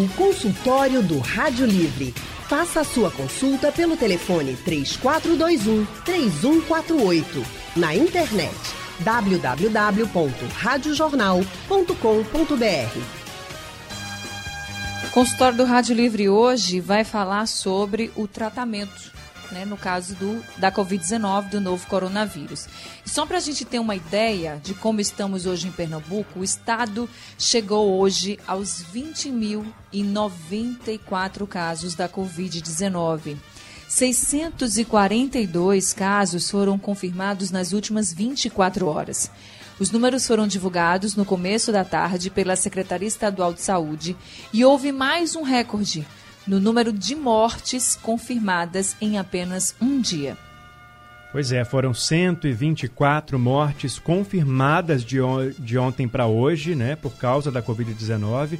O consultório do Rádio Livre. Faça a sua consulta pelo telefone 3421 3148. Na internet www.radiojornal.com.br. O consultório do Rádio Livre hoje vai falar sobre o tratamento né, no caso do, da Covid-19, do novo coronavírus. Só para a gente ter uma ideia de como estamos hoje em Pernambuco, o estado chegou hoje aos 20.094 casos da Covid-19. 642 casos foram confirmados nas últimas 24 horas. Os números foram divulgados no começo da tarde pela Secretaria Estadual de Saúde e houve mais um recorde no número de mortes confirmadas em apenas um dia. Pois é, foram 124 mortes confirmadas de, on de ontem para hoje, né, por causa da Covid-19,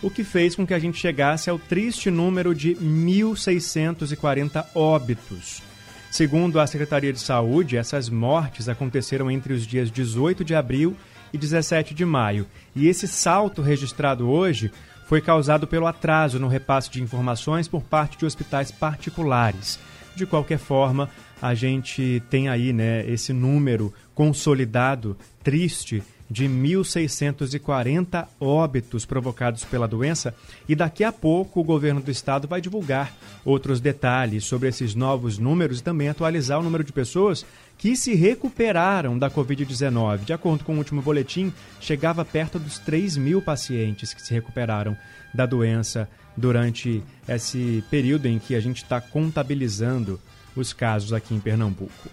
o que fez com que a gente chegasse ao triste número de 1.640 óbitos. Segundo a Secretaria de Saúde, essas mortes aconteceram entre os dias 18 de abril e 17 de maio. E esse salto registrado hoje foi causado pelo atraso no repasse de informações por parte de hospitais particulares. De qualquer forma, a gente tem aí né, esse número consolidado, triste, de 1.640 óbitos provocados pela doença e daqui a pouco o governo do estado vai divulgar outros detalhes sobre esses novos números e também atualizar o número de pessoas que se recuperaram da Covid-19. De acordo com o último boletim, chegava perto dos 3 mil pacientes que se recuperaram da doença durante esse período em que a gente está contabilizando os casos aqui em Pernambuco.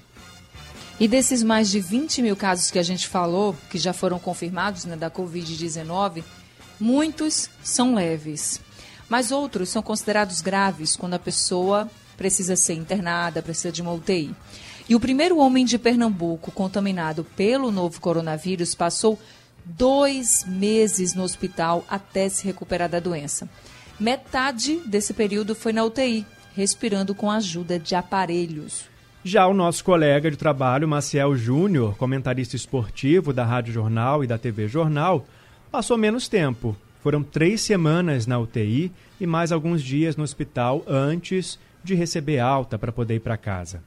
E desses mais de 20 mil casos que a gente falou, que já foram confirmados né, da Covid-19, muitos são leves. Mas outros são considerados graves quando a pessoa precisa ser internada, precisa de uma UTI. E o primeiro homem de Pernambuco contaminado pelo novo coronavírus passou dois meses no hospital até se recuperar da doença. Metade desse período foi na UTI, respirando com a ajuda de aparelhos. Já o nosso colega de trabalho, Maciel Júnior, comentarista esportivo da Rádio Jornal e da TV Jornal, passou menos tempo. Foram três semanas na UTI e mais alguns dias no hospital antes de receber alta para poder ir para casa.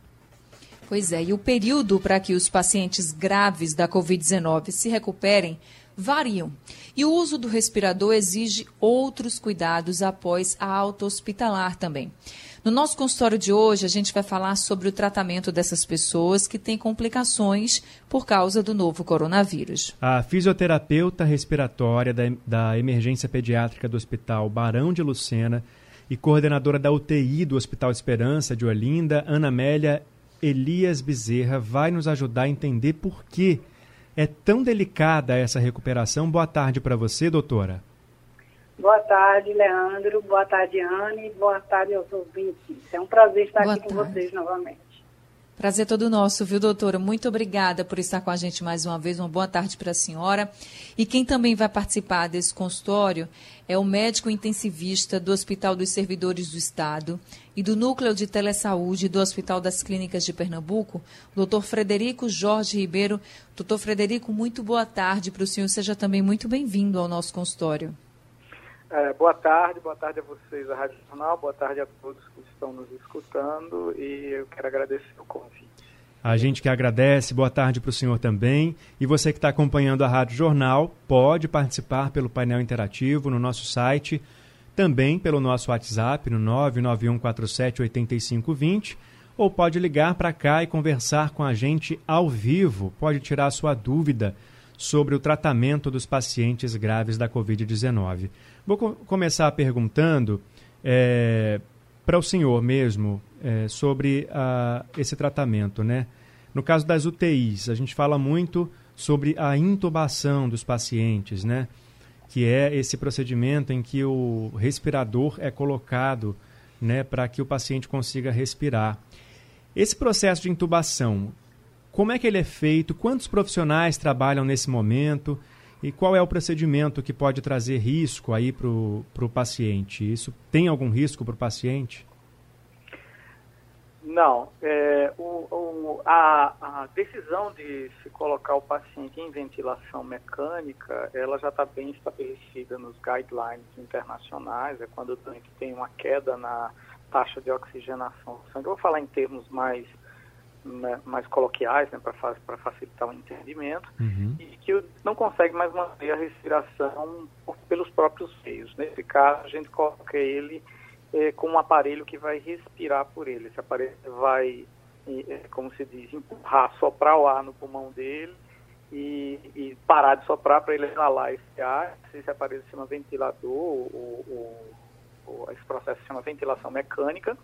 Pois é, e o período para que os pacientes graves da Covid-19 se recuperem variam. E o uso do respirador exige outros cuidados após a alta hospitalar também. No nosso consultório de hoje, a gente vai falar sobre o tratamento dessas pessoas que têm complicações por causa do novo coronavírus. A fisioterapeuta respiratória da, da emergência pediátrica do Hospital Barão de Lucena e coordenadora da UTI do Hospital Esperança de Olinda, Ana Amélia Elias Bezerra, vai nos ajudar a entender por que é tão delicada essa recuperação. Boa tarde para você, doutora. Boa tarde, Leandro. Boa tarde, Anne. Boa tarde aos ouvintes. É um prazer estar Boa aqui tarde. com vocês novamente. Prazer todo nosso, viu, doutora? Muito obrigada por estar com a gente mais uma vez. Uma boa tarde para a senhora. E quem também vai participar desse consultório é o médico intensivista do Hospital dos Servidores do Estado e do Núcleo de Telesaúde do Hospital das Clínicas de Pernambuco, doutor Frederico Jorge Ribeiro. Doutor Frederico, muito boa tarde para o senhor. Seja também muito bem-vindo ao nosso consultório. É, boa tarde, boa tarde a vocês da Rádio Jornal, boa tarde a todos que estão nos escutando e eu quero agradecer o convite. A gente que agradece, boa tarde para o senhor também. E você que está acompanhando a Rádio Jornal, pode participar pelo painel interativo no nosso site, também pelo nosso WhatsApp no 991478520, ou pode ligar para cá e conversar com a gente ao vivo, pode tirar sua dúvida sobre o tratamento dos pacientes graves da Covid-19. Vou co começar perguntando é, para o senhor mesmo é, sobre a, esse tratamento, né? No caso das UTIs, a gente fala muito sobre a intubação dos pacientes, né? Que é esse procedimento em que o respirador é colocado, né, para que o paciente consiga respirar. Esse processo de intubação, como é que ele é feito? Quantos profissionais trabalham nesse momento? E qual é o procedimento que pode trazer risco aí para o paciente? Isso tem algum risco para o paciente? Não. É, o, o, a, a, decisão de se colocar o paciente em ventilação mecânica, ela já está bem estabelecida nos guidelines internacionais. É quando o doente tem uma queda na taxa de oxigenação do sangue. Eu vou falar em termos mais mais coloquiais, né, para facilitar o entendimento, uhum. e que não consegue mais manter a respiração por, pelos próprios meios. Nesse caso, a gente coloca ele é, com um aparelho que vai respirar por ele. Esse aparelho vai, é, como se diz, empurrar, soprar o ar no pulmão dele e, e parar de soprar para ele exalar esse ar. Esse aparelho se chama ventilador, ou, esse processo se chama ventilação mecânica.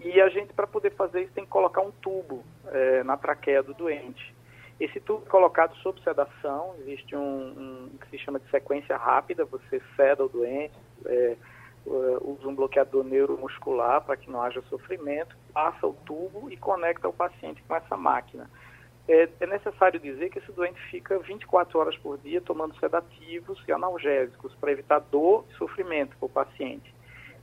E a gente, para poder fazer isso, tem que colocar um tubo é, na traqueia do doente. Esse tubo é colocado sob sedação, existe um, um, que se chama de sequência rápida, você seda o doente, é, usa um bloqueador neuromuscular para que não haja sofrimento, passa o tubo e conecta o paciente com essa máquina. É, é, necessário dizer que esse doente fica 24 horas por dia tomando sedativos e analgésicos para evitar dor e sofrimento para o paciente.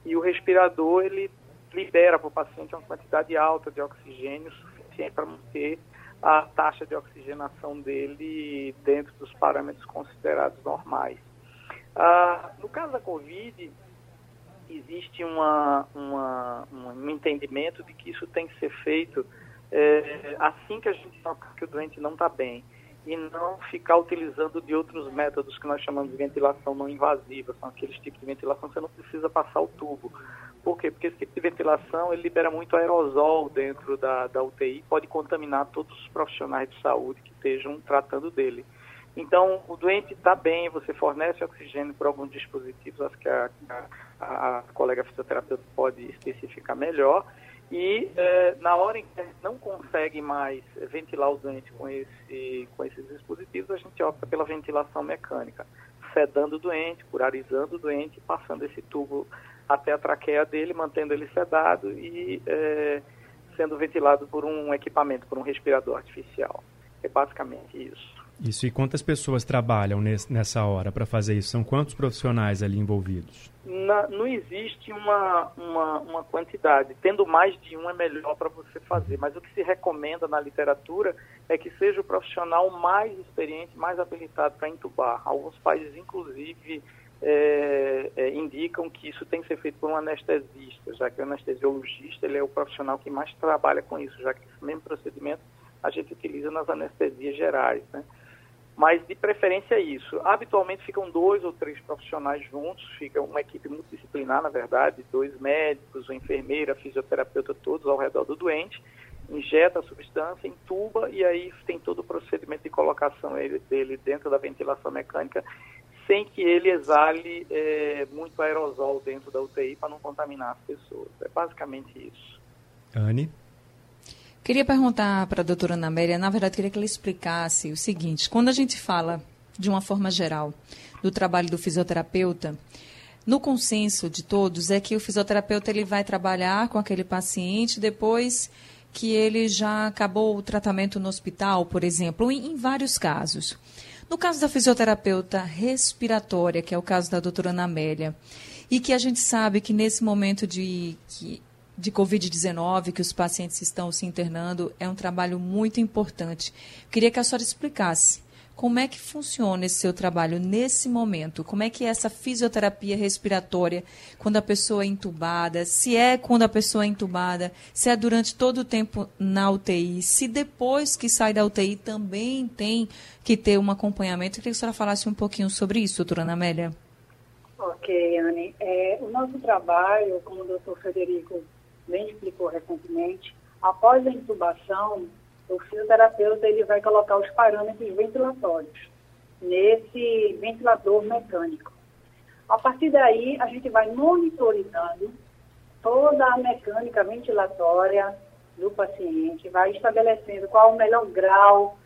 E o respirador, ele libera para o paciente uma quantidade alta de oxigênio suficiente para manter a taxa de oxigenação dele dentro dos parâmetros considerados normais. Ah, no caso da Covid, existe uma, uma, um entendimento de que isso tem que ser feito é, assim que a gente toca que o doente não está bem e não ficar utilizando de outros métodos que nós chamamos de ventilação não invasiva, são aqueles tipos de ventilação que você não precisa passar o tubo. Por quê? Porque esse tipo de ventilação ele libera muito aerosol dentro da, da UTI, pode contaminar todos os profissionais de saúde que estejam tratando dele. Então, o doente está bem, você fornece oxigênio por alguns dispositivos, acho que a, a, a colega fisioterapeuta pode especificar melhor, e é, na hora em que a gente não consegue mais ventilar o doente com, esse, com esses dispositivos, a gente opta pela ventilação mecânica, sedando o doente, curarizando o doente, passando esse tubo até a traqueia dele, mantendo ele sedado e é, sendo ventilado por um equipamento, por um respirador artificial. É basicamente isso. Isso, e quantas pessoas trabalham nessa hora para fazer isso? São quantos profissionais ali envolvidos? Na, não existe uma, uma, uma, quantidade. Tendo mais de um é melhor para você fazer, mas o que se recomenda na literatura é que seja o profissional mais experiente, mais habilitado para entubar. Alguns países, inclusive, é, é, indicam que isso tem que ser feito por um anestesista, já que o anestesiologista ele é o profissional que mais trabalha com isso, já que esse mesmo procedimento a gente utiliza nas anestesias gerais, né? Mas de preferência é isso. Habitualmente ficam dois ou três profissionais juntos, fica uma equipe multidisciplinar, na verdade, dois médicos, uma enfermeira, fisioterapeuta, todos ao redor do doente, injeta a substância, entuba e aí tem todo o procedimento de colocação dele dentro da ventilação mecânica sem que ele exale é, muito aerosol dentro da UTI para não contaminar as pessoas. É basicamente isso. Anne? Queria perguntar para a doutora Ana Amélia, na verdade, queria que ela explicasse o seguinte: quando a gente fala, de uma forma geral, do trabalho do fisioterapeuta, no consenso de todos é que o fisioterapeuta ele vai trabalhar com aquele paciente depois que ele já acabou o tratamento no hospital, por exemplo, em, em vários casos. No caso da fisioterapeuta respiratória, que é o caso da doutora Ana Amélia, e que a gente sabe que nesse momento de, de Covid-19, que os pacientes estão se internando, é um trabalho muito importante. Queria que a senhora explicasse como é que funciona esse seu trabalho nesse momento? Como é que é essa fisioterapia respiratória quando a pessoa é entubada? Se é quando a pessoa é entubada, se é durante todo o tempo na UTI, se depois que sai da UTI também tem que ter um acompanhamento. Eu queria que a senhora falasse um pouquinho sobre isso, doutora Ana Amélia. Ok, Anne. É, o nosso trabalho, como o doutor Federico bem explicou recentemente, após a intubação, o fisioterapeuta ele vai colocar os parâmetros ventilatórios nesse ventilador mecânico. A partir daí, a gente vai monitorizando toda a mecânica ventilatória do paciente, vai estabelecendo qual o melhor grau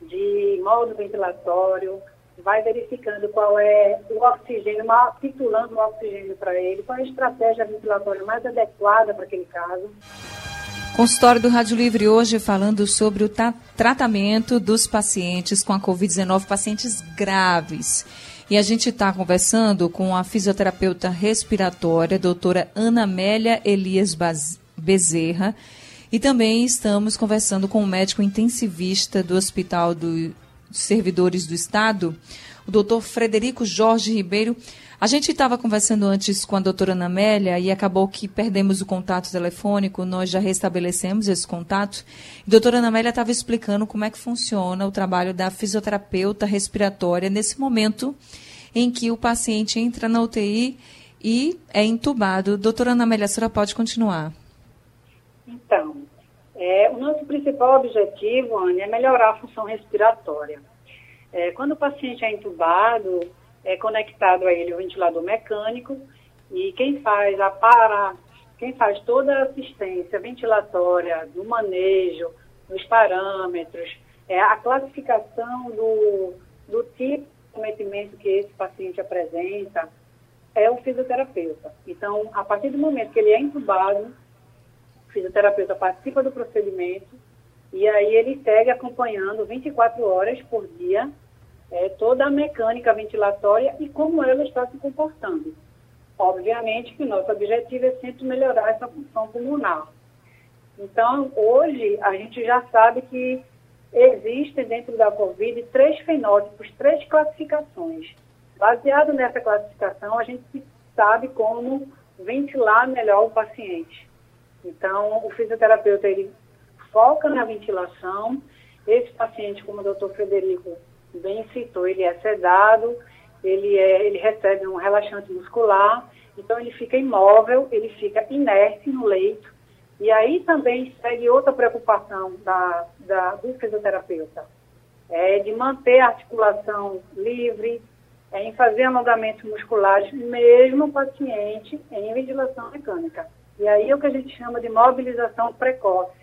de modo ventilatório, vai verificando qual é o oxigênio, titulando o oxigênio para ele, qual é a estratégia ventilatória mais adequada para aquele caso. Consultório do Rádio Livre hoje falando sobre o tratamento dos pacientes com a Covid-19, pacientes graves. E a gente está conversando com a fisioterapeuta respiratória, doutora Ana Amélia Elias Bezerra, E também estamos conversando com o médico intensivista do Hospital dos Servidores do Estado, o doutor Frederico Jorge Ribeiro. A gente estava conversando antes com a doutora Anamélia e acabou que perdemos o contato telefônico, nós já restabelecemos esse contato. A doutora Anamélia estava explicando como é que funciona o trabalho da fisioterapeuta respiratória nesse momento em que o paciente entra na UTI e é entubado. Doutora Anamélia, a senhora pode continuar. Então, é, o nosso principal objetivo, Anne, é melhorar a função respiratória. É, quando o paciente é entubado, é conectado a ele o ventilador mecânico e quem faz a para, quem faz toda a assistência ventilatória, do manejo, dos parâmetros, é a classificação do, do tipo de cometimento que esse paciente apresenta, é o fisioterapeuta. Então, a partir do momento que ele é entubado, o fisioterapeuta participa do procedimento e aí ele segue acompanhando 24 horas por dia é, toda a mecânica ventilatória e como ela está se comportando. Obviamente que nosso objetivo é sempre melhorar essa função pulmonar. Então, hoje, a gente já sabe que existem dentro da COVID três fenótipos, três classificações. Baseado nessa classificação, a gente sabe como ventilar melhor o paciente. Então, o fisioterapeuta ele foca na ventilação. Esse paciente, como o doutor Frederico bem citou, ele é sedado, ele, é, ele recebe um relaxante muscular, então ele fica imóvel, ele fica inerte no leito. E aí também segue outra preocupação da, da, do fisioterapeuta, é de manter a articulação livre, é em fazer alongamentos musculares, mesmo paciente em ventilação mecânica. E aí é o que a gente chama de mobilização precoce,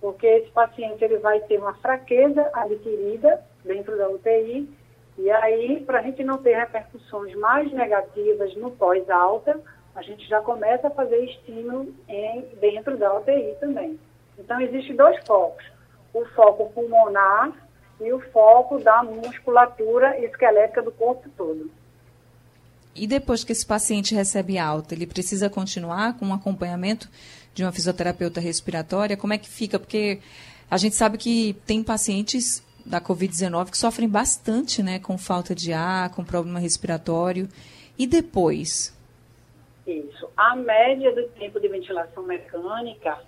porque esse paciente ele vai ter uma fraqueza adquirida dentro da UTI. E aí, para a gente não ter repercussões mais negativas no pós-alta, a gente já começa a fazer estímulo em, dentro da UTI também. Então, existem dois focos: o foco pulmonar e o foco da musculatura esquelética do corpo todo. E depois que esse paciente recebe alta, ele precisa continuar com um acompanhamento de uma fisioterapeuta respiratória? Como é que fica? Porque a gente sabe que tem pacientes da Covid-19 que sofrem bastante, né, com falta de ar, com problema respiratório. E depois? Isso. A média do tempo de ventilação mecânica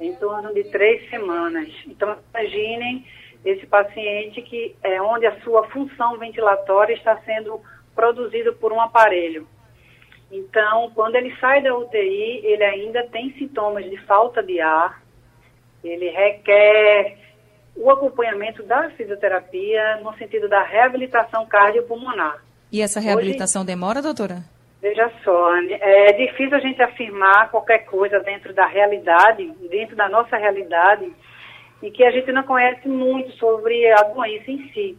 é em torno de três semanas. Então, imaginem esse paciente que é onde a sua função ventilatória está sendo produzida por um aparelho. Então, quando ele sai da UTI, ele ainda tem sintomas de falta de ar, ele requer o acompanhamento da fisioterapia no sentido da reabilitação cardiopulmonar. E essa reabilitação Hoje, demora, doutora? Veja só, é difícil a gente afirmar qualquer coisa dentro da realidade, dentro da nossa realidade, e que a gente não conhece muito sobre a doença em si.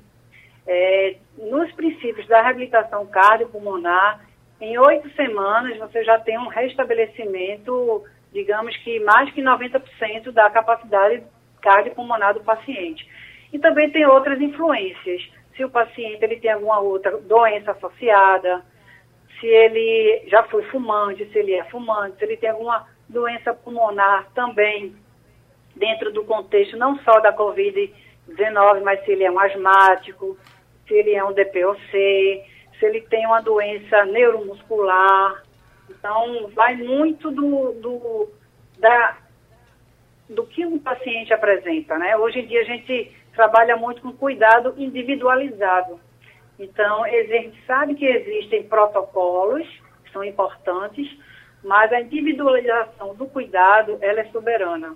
É, nos princípios da reabilitação cardiopulmonar, em oito semanas você já tem um restabelecimento, digamos que mais que 90% da capacidade cardiopulmonar do paciente. E também tem outras influências. Se o paciente ele tem alguma outra doença associada, se ele já foi fumante, se ele é fumante, se ele tem alguma doença pulmonar também, dentro do contexto não só da Covid-19, mas se ele é um asmático, se ele é um DPOC, se ele tem uma doença neuromuscular. Então, vai muito do, do da do que um paciente apresenta, né? Hoje em dia a gente trabalha muito com cuidado individualizado. Então, a gente sabe que existem protocolos que são importantes, mas a individualização do cuidado, ela é soberana.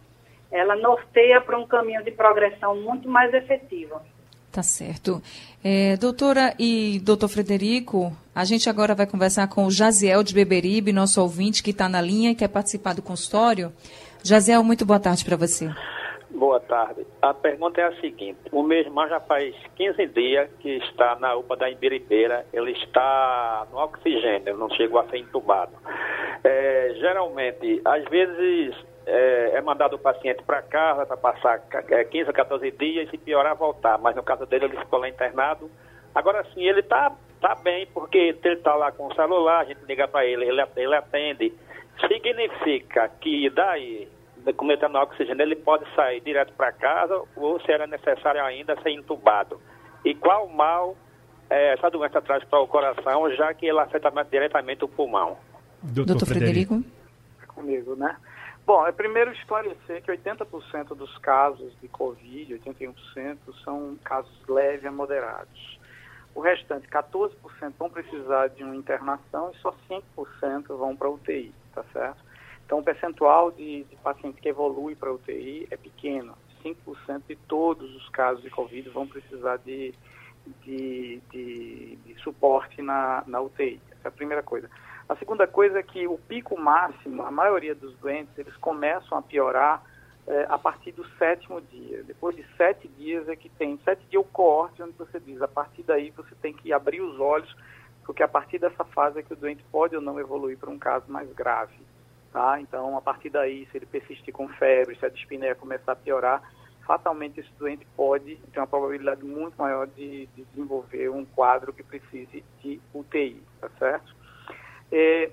Ela norteia para um caminho de progressão muito mais efetiva. Tá certo. É, doutora e doutor Frederico, a gente agora vai conversar com o Jaziel de Beberibe, nosso ouvinte que está na linha e quer participar do consultório. Jaziel, muito boa tarde para você. Boa tarde. A pergunta é a seguinte: o meu irmão já faz 15 dias que está na UPA da Ibiribeira, ele está no oxigênio, não chegou a ser entubado. É, geralmente, às vezes é, é, mandado o paciente para casa para passar 15 a 14 dias e piorar voltar, mas no caso dele ele ficou lá internado. Agora sim, ele está tá bem, porque ele está lá com o celular, a gente liga para ele, ele, ele atende. Significa que daí no oxigênio, ele pode sair direto para casa ou se era necessário ainda ser entubado? E qual mal é, essa doença traz para o coração, já que ela afeta diretamente o pulmão? Doutor, Doutor Frederico. Frederico. É comigo, né? Bom, é primeiro esclarecer que 80% dos casos de Covid, 81%, são casos leves a moderados. O restante, 14%, vão precisar de uma internação e só 5% vão para UTI, tá certo? Então, o percentual de, de pacientes que evolui para UTI é pequeno. 5% de todos os casos de Covid vão precisar de, de, de, de suporte na, na UTI. Essa é a primeira coisa. A segunda coisa é que o pico máximo, a maioria dos doentes, eles começam a piorar é, a partir do sétimo dia. Depois de sete dias é que tem, sete dias o coorte onde você diz, a partir daí você tem que abrir os olhos, porque a partir dessa fase é que o doente pode ou não evoluir para um caso mais grave. Tá? Então, a partir daí, se ele persistir com febre, se a dispneia começar a piorar, fatalmente esse doente pode ter uma probabilidade muito maior de, de desenvolver um quadro que precise de UTI, tá certo? É,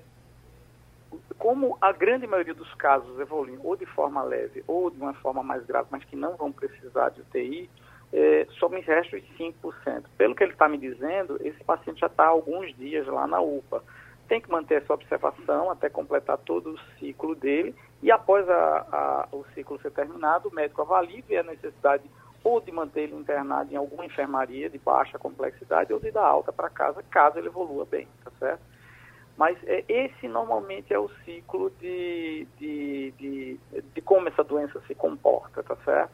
como a grande maioria dos casos evoluem ou de forma leve ou de uma forma mais grave, mas que não vão precisar de UTI, é, só me resta os 5%. Pelo que ele está me dizendo, esse paciente já está há alguns dias lá na UPA. Tem que manter essa observação até completar todo o ciclo dele e após a, a, o ciclo ser terminado, o médico avalia a necessidade ou de manter ele internado em alguma enfermaria de baixa complexidade ou de dar alta para casa, caso ele evolua bem, tá certo? Mas é, esse normalmente é o ciclo de, de, de, de, como essa doença se comporta, tá certo?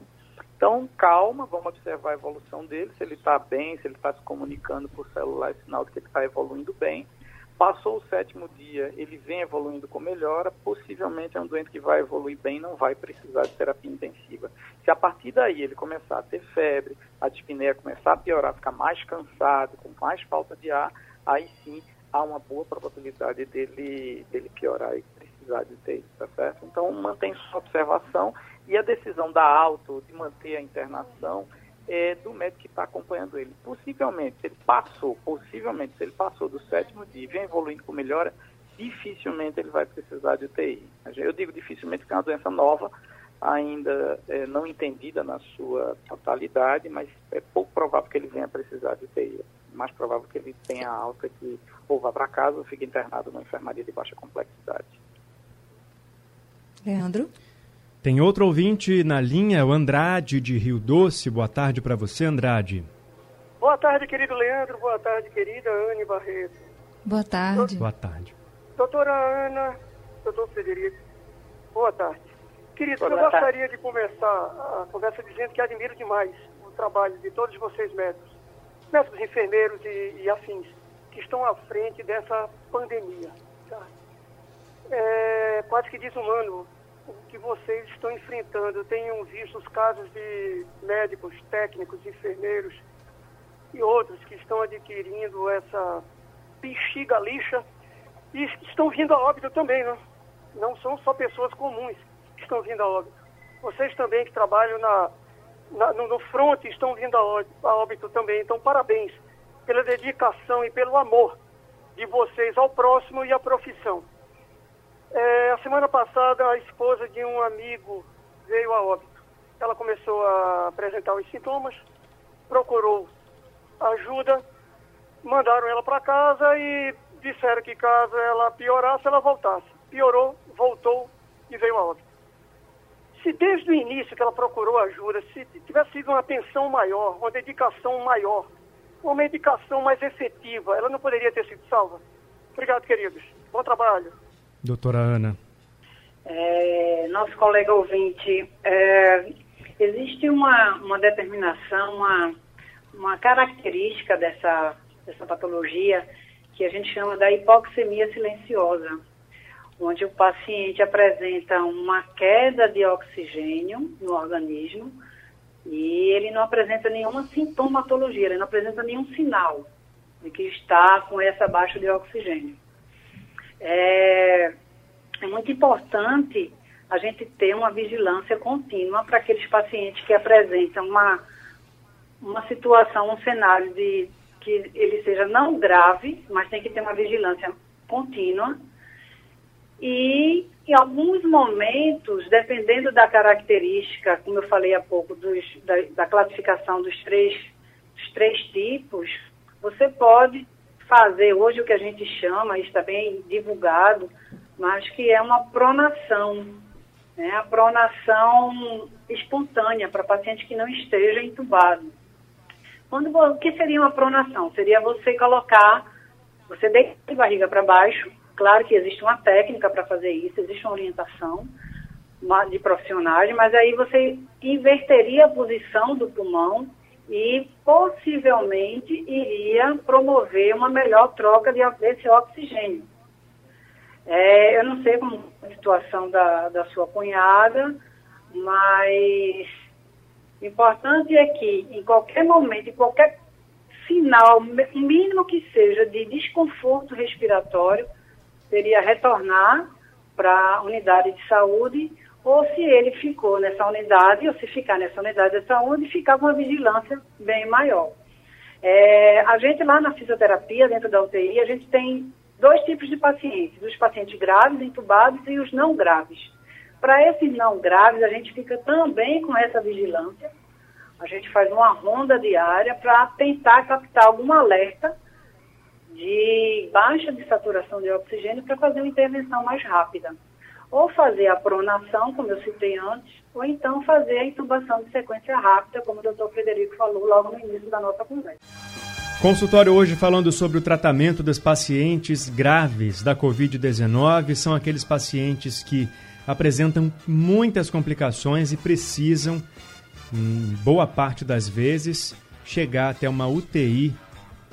Então, calma, vamos observar a evolução dele, se ele está bem, se ele está se comunicando por celular, é sinal de que ele está evoluindo bem. Passou o sétimo dia, ele vem evoluindo com melhora, possivelmente é um doente que vai evoluir bem, não vai precisar de terapia intensiva. Se a partir daí ele começar a ter febre, a dispneia começar a piorar, ficar mais cansado, com mais falta de ar, aí sim há uma boa probabilidade dele, dele piorar e precisar de UTI, tá certo? Então, mantém sua observação e a decisão da alta de manter a internação é do médico que está acompanhando ele. Possivelmente, se ele passou, possivelmente, se ele passou do sétimo dia e vem evoluindo com melhora, dificilmente ele vai precisar de UTI. Eu digo dificilmente porque é uma doença nova, ainda é, não entendida na sua totalidade, mas é pouco provável que ele venha precisar de UTI mais provável que ele tenha alta que ou vá para casa ou fique internado numa enfermaria de baixa complexidade. Leandro? Tem outro ouvinte na linha, o Andrade de Rio Doce. Boa tarde para você, Andrade. Boa tarde, querido Leandro. Boa tarde, querida Anne Barreto. Boa tarde. Boa tarde. Doutora Ana, doutor Federico, boa tarde. Querido, boa eu gostaria tarde. de começar a conversa dizendo que admiro demais o trabalho de todos vocês médicos médicos, enfermeiros e, e, afins, que estão à frente dessa pandemia. Tá? É quase que desumano que vocês estão enfrentando. Eu tenho visto os casos de médicos, técnicos, enfermeiros e outros que estão adquirindo essa bexiga lixa e estão vindo a óbito também, né? Não são só pessoas comuns que estão vindo a óbito. Vocês também que trabalham na na, no, no front estão vindo a óbito também. Então, parabéns pela dedicação e pelo amor de vocês ao próximo e à profissão. É, a semana passada, a esposa de um amigo veio a óbito. Ela começou a apresentar os sintomas, procurou ajuda, mandaram ela para casa e disseram que caso ela piorasse, ela voltasse. Piorou, voltou e veio a óbito se desde o início que ela procurou ajuda, se tivesse sido uma atenção maior, uma dedicação maior, uma medicação mais efetiva, ela não poderia ter sido salva. Obrigado, queridos. Bom trabalho. Doutora Ana. É, nosso colega ouvinte, é, existe uma, uma determinação, uma, uma característica dessa, dessa patologia que a gente chama da hipoxemia silenciosa onde o paciente apresenta uma queda de oxigênio no organismo e ele não apresenta nenhuma sintomatologia, ele não apresenta nenhum sinal de que está com essa baixa de oxigênio. É, é muito importante a gente ter uma vigilância contínua para aqueles pacientes que apresentam uma, uma situação, um cenário de que ele seja não grave, mas tem que ter uma vigilância contínua. E em alguns momentos, dependendo da característica, como eu falei há pouco, dos, da, da, classificação dos três, dos três tipos, você pode fazer hoje o que a gente chama, está bem divulgado, mas que é uma pronação, né? a pronação espontânea para paciente que não esteja entubado. Quando, o que seria uma pronação? Seria você colocar, você deita de barriga para baixo, claro que existe uma técnica para fazer isso, existe uma orientação de profissionais, mas aí você inverteria a posição do pulmão e possivelmente iria promover uma melhor troca de, desse oxigênio. É, eu não sei como é a situação da, da sua cunhada, mas o importante é que em qualquer momento, em qualquer sinal, mínimo que seja, de desconforto respiratório, seria retornar para a unidade de saúde, ou se ele ficou nessa unidade, ou se ficar nessa unidade de saúde, ficar com uma vigilância bem maior. É, a gente lá na fisioterapia, dentro da UTI, a gente tem dois tipos de pacientes, os pacientes graves, entubados e os não graves. Para esses não graves, a gente fica também com essa vigilância. A gente faz uma ronda diária para tentar captar algum alerta de baixa de saturação de oxigênio para fazer uma intervenção mais rápida. Ou fazer a pronação, como eu citei antes, ou então fazer a intubação de sequência rápida, como o doutor Frederico falou logo no início da nossa conversa. Consultório hoje falando sobre o tratamento dos pacientes graves da Covid-19. São aqueles pacientes que apresentam muitas complicações e precisam, em boa parte das vezes, chegar até uma UTI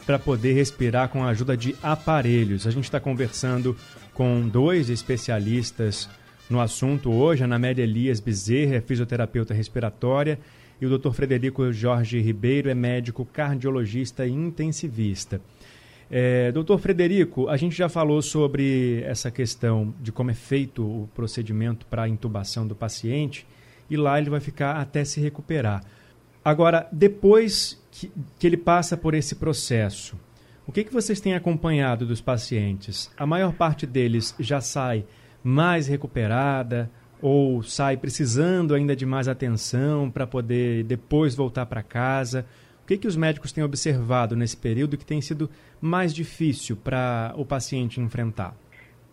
para poder respirar com a ajuda de aparelhos. A gente está conversando com dois especialistas no assunto hoje, a Anamélia Elias Bezerra, fisioterapeuta respiratória, e o Dr. Frederico Jorge Ribeiro é médico cardiologista e intensivista. É, doutor Frederico, a gente já falou sobre essa questão de como é feito o procedimento para a intubação do paciente e lá ele vai ficar até se recuperar. Agora, depois que, que ele passa por esse processo, o que, que vocês têm acompanhado dos pacientes? A maior parte deles já sai mais recuperada ou sai precisando ainda de mais atenção para poder depois voltar para casa? O que, que os médicos têm observado nesse período que tem sido mais difícil para o paciente enfrentar?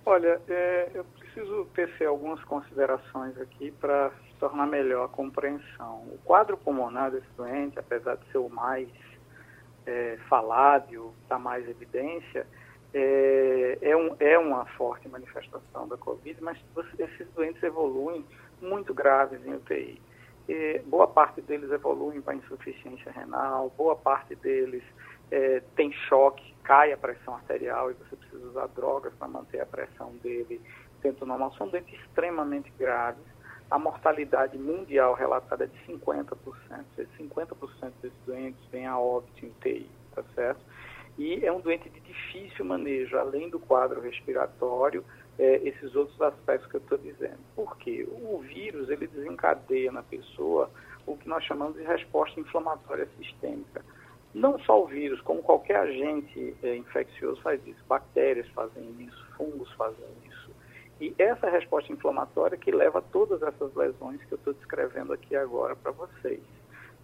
Olha, é, eu preciso tecer algumas considerações aqui para tornar melhor a compreensão. O quadro pulmonar desse doente, apesar de ser o mais é, falado, o está mais evidência, é, é, um, é uma forte manifestação da Covid, mas esses doentes evoluem muito graves em UTI. E boa parte deles evoluem para insuficiência renal, boa parte deles é, tem choque, cai a pressão arterial e você precisa usar drogas para manter a pressão dele dentro normal. São doentes extremamente graves a mortalidade mundial relatada é de 50%. 50% desses doentes vêm a óbito em UTI, tá certo? E é um doente de difícil manejo, além do quadro respiratório, é, esses outros aspectos que eu estou dizendo. Por quê? O vírus, ele desencadeia na pessoa o que nós chamamos de resposta inflamatória sistêmica. Não só o vírus, como qualquer agente é, infeccioso faz isso. Bactérias fazem isso, fungos fazem isso. E essa resposta inflamatória que leva a todas essas lesões que eu estou descrevendo aqui agora para vocês.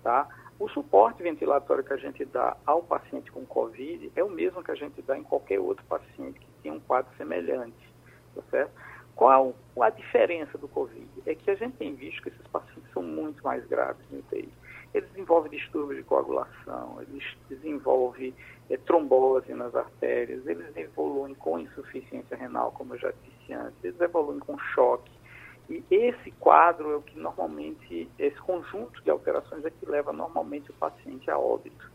Tá? O suporte ventilatório que a gente dá ao paciente com Covid é o mesmo que a gente dá em qualquer outro paciente que tenha um quadro semelhante. Tá certo? Qual a diferença do Covid? É que a gente tem visto que esses pacientes são muito mais graves no UTI. Eles desenvolvem distúrbios de coagulação, eles desenvolvem é, trombose nas artérias, eles evoluem com insuficiência renal, como eu já disse antes, eles evoluem com choque. E esse quadro é o que normalmente, esse conjunto de alterações é que leva normalmente o paciente a óbito.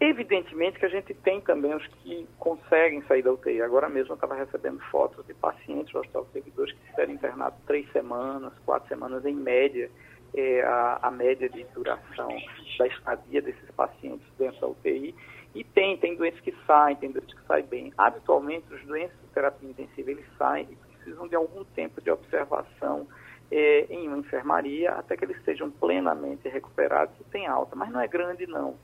Evidentemente que a gente tem também os que conseguem sair da UTI. Agora mesmo eu estava recebendo fotos de pacientes Hospital Servidores que estiveram internados três semanas, quatro semanas em média, é, a, a, média de duração da estadia desses pacientes dentro da UTI. E tem, tem doentes que saem, tem doentes que saem bem. Habitualmente, os doentes de terapia intensiva, eles saem e precisam de algum tempo de observação é, em uma enfermaria até que eles estejam plenamente recuperados e tem alta. Mas não é grande, não.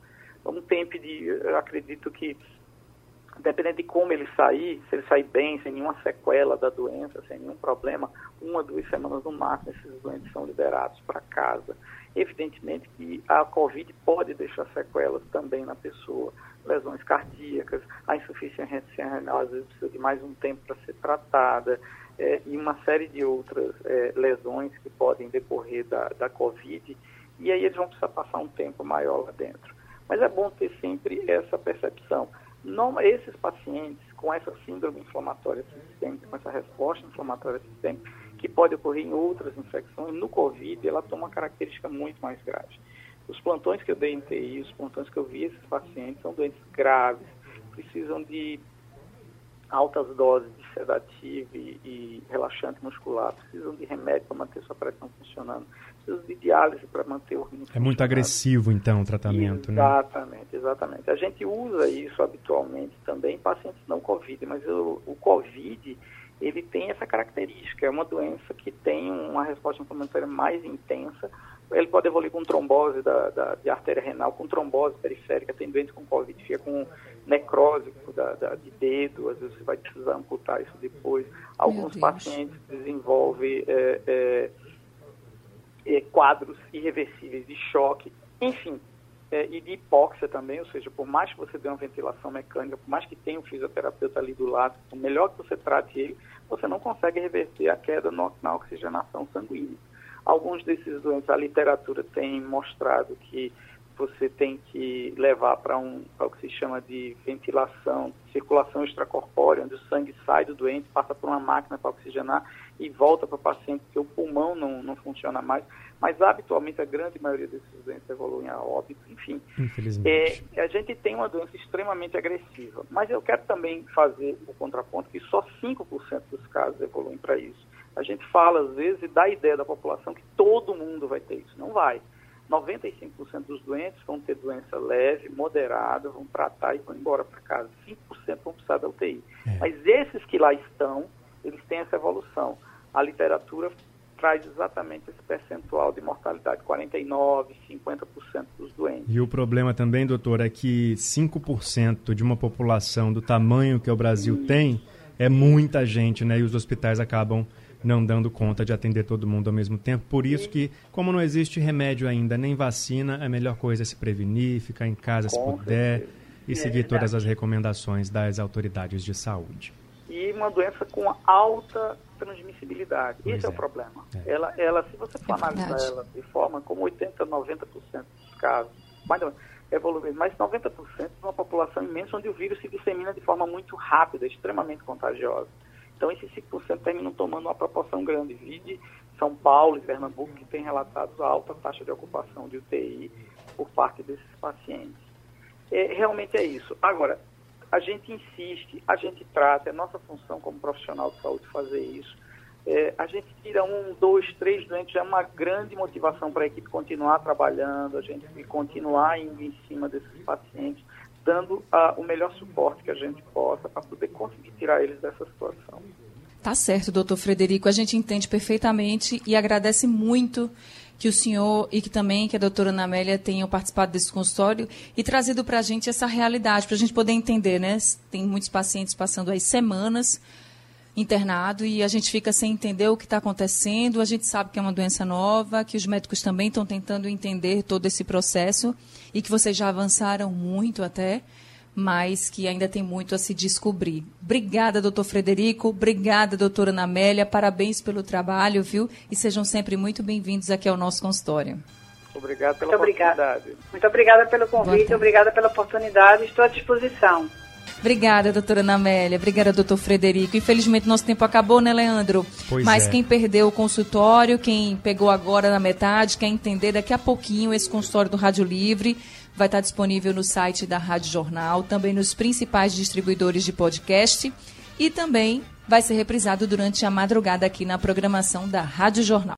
Um tempo de, eu acredito que independente de como ele sair, se ele sair bem, sem nenhuma sequela da doença, sem nenhum problema, uma, duas semanas no máximo, esses doentes são liberados para casa. Evidentemente que a Covid pode deixar sequelas também na pessoa, lesões cardíacas, a insuficiência renal às vezes precisa de mais um tempo para ser tratada, é, e uma série de outras é, lesões que podem decorrer da, da Covid, e aí eles vão precisar passar um tempo maior lá dentro. Mas é bom ter sempre essa percepção. Não, esses pacientes com essa síndrome inflamatória sistêmica, com essa resposta inflamatória sistêmica, que pode ocorrer em outras infecções, no Covid ela toma uma característica muito mais grave. Os plantões que eu dei em TI, os plantões que eu vi esses pacientes são doentes graves, precisam de altas doses de sedativo e, e relaxante muscular, precisam de remédio para manter sua pressão funcionando, precisam de diálise para manter o rim É muito agressivo, então, o tratamento, exatamente, né? Exatamente, exatamente. A gente usa isso habitualmente também em pacientes não COVID, mas o, o COVID, ele tem essa característica, é uma doença que tem uma resposta inflamatória mais intensa, ele pode evoluir com trombose da, da, de artéria renal, com trombose periférica, tem doentes com Covid, fica com necrose da, da, de dedo, às vezes você vai precisar amputar isso depois. Alguns pacientes desenvolvem é, é, é, quadros irreversíveis de choque, enfim, é, e de hipóxia também, ou seja, por mais que você dê uma ventilação mecânica, por mais que tenha um fisioterapeuta ali do lado, por melhor que você trate ele, você não consegue reverter a queda no, na oxigenação sanguínea. Alguns desses doentes, a literatura tem mostrado que você tem que levar para um, o que se chama de ventilação, circulação extracorpórea, onde o sangue sai do doente, passa por uma máquina para oxigenar e volta para o paciente, porque o pulmão não, não funciona mais. Mas, habitualmente, a grande maioria desses doentes evoluem a óbito, enfim. Infelizmente. É, a gente tem uma doença extremamente agressiva. Mas eu quero também fazer o contraponto que só 5% dos casos evoluem para isso. A gente fala, às vezes, e dá a ideia da população que todo mundo vai ter isso. Não vai. 95% dos doentes vão ter doença leve, moderada, vão tratar e vão embora para casa. 5% vão precisar da UTI. É. Mas esses que lá estão, eles têm essa evolução. A literatura traz exatamente esse percentual de mortalidade, 49%, 50% dos doentes. E o problema também, doutor, é que 5% de uma população do tamanho que o Brasil Isso. tem é muita gente, né? E os hospitais acabam não dando conta de atender todo mundo ao mesmo tempo. Por isso que, como não existe remédio ainda, nem vacina, a melhor coisa é se prevenir, ficar em casa se puder e seguir todas as recomendações das autoridades de saúde. E uma doença com alta transmissibilidade. Pois Esse é. é, o problema. É. Ela, ela, se você for é analisar ela de forma como 80, 90% dos casos, mais evoluindo, mas 90% de uma população imensa onde o vírus se dissemina de forma muito rápida, extremamente contagiosa. Então, esses 5% terminam tomando uma proporção grande. Vide São Paulo e Pernambuco, que tem relatado alta taxa de ocupação de UTI por parte desses pacientes. É, realmente é isso. Agora, a gente insiste, a gente trata, é nossa função como profissional de saúde fazer isso. É, a gente tira um, dois, três doentes, é uma grande motivação para a equipe continuar trabalhando, a gente continuar indo em cima desses pacientes, dando uh, o melhor suporte que a gente possa para poder conseguir tirar eles dessa situação. Tá certo, doutor Frederico, a gente entende perfeitamente e agradece muito que o senhor e que também que a doutora Ana Amélia tenham participado desse consultório e trazido para a gente essa realidade, para a gente poder entender, né? Tem muitos pacientes passando aí semanas internado e a gente fica sem entender o que está acontecendo. A gente sabe que é uma doença nova, que os médicos também estão tentando entender todo esse processo e que vocês já avançaram muito até, mas que ainda tem muito a se descobrir. Obrigada, doutor Frederico. Obrigada, doutora Namélia. Parabéns pelo trabalho, viu? E sejam sempre muito bem-vindos aqui ao nosso consultório. Obrigado pela muito oportunidade. Obrigada. Muito obrigada pelo convite, obrigada pela oportunidade. Estou à disposição. Obrigada, doutora Namélia. Obrigada, doutor Frederico. Infelizmente, nosso tempo acabou, né, Leandro? Pois Mas é. quem perdeu o consultório, quem pegou agora na metade, quer entender daqui a pouquinho esse consultório do Rádio Livre, vai estar disponível no site da Rádio Jornal, também nos principais distribuidores de podcast e também vai ser reprisado durante a madrugada aqui na programação da Rádio Jornal.